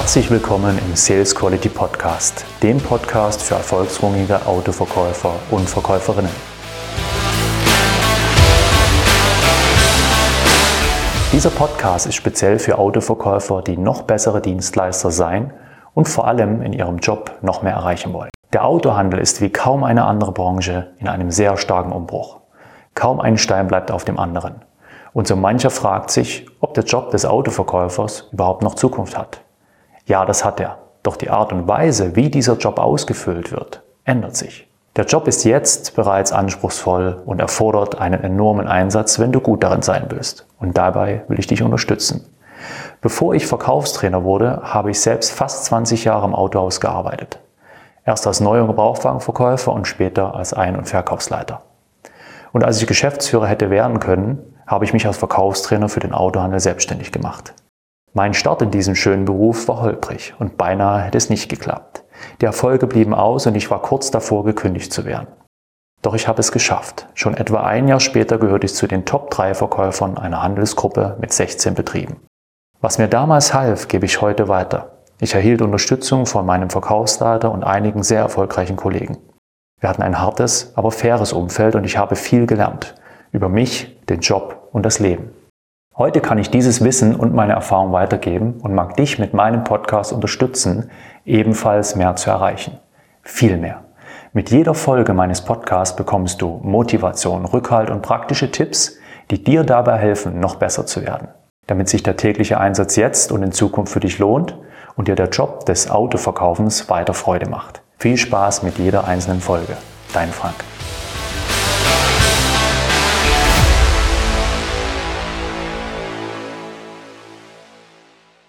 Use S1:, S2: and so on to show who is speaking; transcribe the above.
S1: Herzlich willkommen im Sales Quality Podcast, dem Podcast für erfolgsrungige Autoverkäufer und Verkäuferinnen. Dieser Podcast ist speziell für Autoverkäufer, die noch bessere Dienstleister sein und vor allem in ihrem Job noch mehr erreichen wollen. Der Autohandel ist wie kaum eine andere Branche in einem sehr starken Umbruch. Kaum ein Stein bleibt auf dem anderen. Und so mancher fragt sich, ob der Job des Autoverkäufers überhaupt noch Zukunft hat. Ja, das hat er. Doch die Art und Weise, wie dieser Job ausgefüllt wird, ändert sich. Der Job ist jetzt bereits anspruchsvoll und erfordert einen enormen Einsatz, wenn du gut darin sein willst. Und dabei will ich dich unterstützen. Bevor ich Verkaufstrainer wurde, habe ich selbst fast 20 Jahre im Autohaus gearbeitet. Erst als Neu- und Gebrauchwagenverkäufer und später als Ein- und Verkaufsleiter. Und als ich Geschäftsführer hätte werden können, habe ich mich als Verkaufstrainer für den Autohandel selbstständig gemacht. Mein Start in diesem schönen Beruf war holprig und beinahe hätte es nicht geklappt. Die Erfolge blieben aus und ich war kurz davor, gekündigt zu werden. Doch ich habe es geschafft. Schon etwa ein Jahr später gehörte ich zu den Top 3 Verkäufern einer Handelsgruppe mit 16 Betrieben. Was mir damals half, gebe ich heute weiter. Ich erhielt Unterstützung von meinem Verkaufsleiter und einigen sehr erfolgreichen Kollegen. Wir hatten ein hartes, aber faires Umfeld und ich habe viel gelernt. Über mich, den Job und das Leben. Heute kann ich dieses Wissen und meine Erfahrung weitergeben und mag dich mit meinem Podcast unterstützen, ebenfalls mehr zu erreichen. Viel mehr. Mit jeder Folge meines Podcasts bekommst du Motivation, Rückhalt und praktische Tipps, die dir dabei helfen, noch besser zu werden. Damit sich der tägliche Einsatz jetzt und in Zukunft für dich lohnt und dir der Job des Autoverkaufens weiter Freude macht. Viel Spaß mit jeder einzelnen Folge. Dein Frank.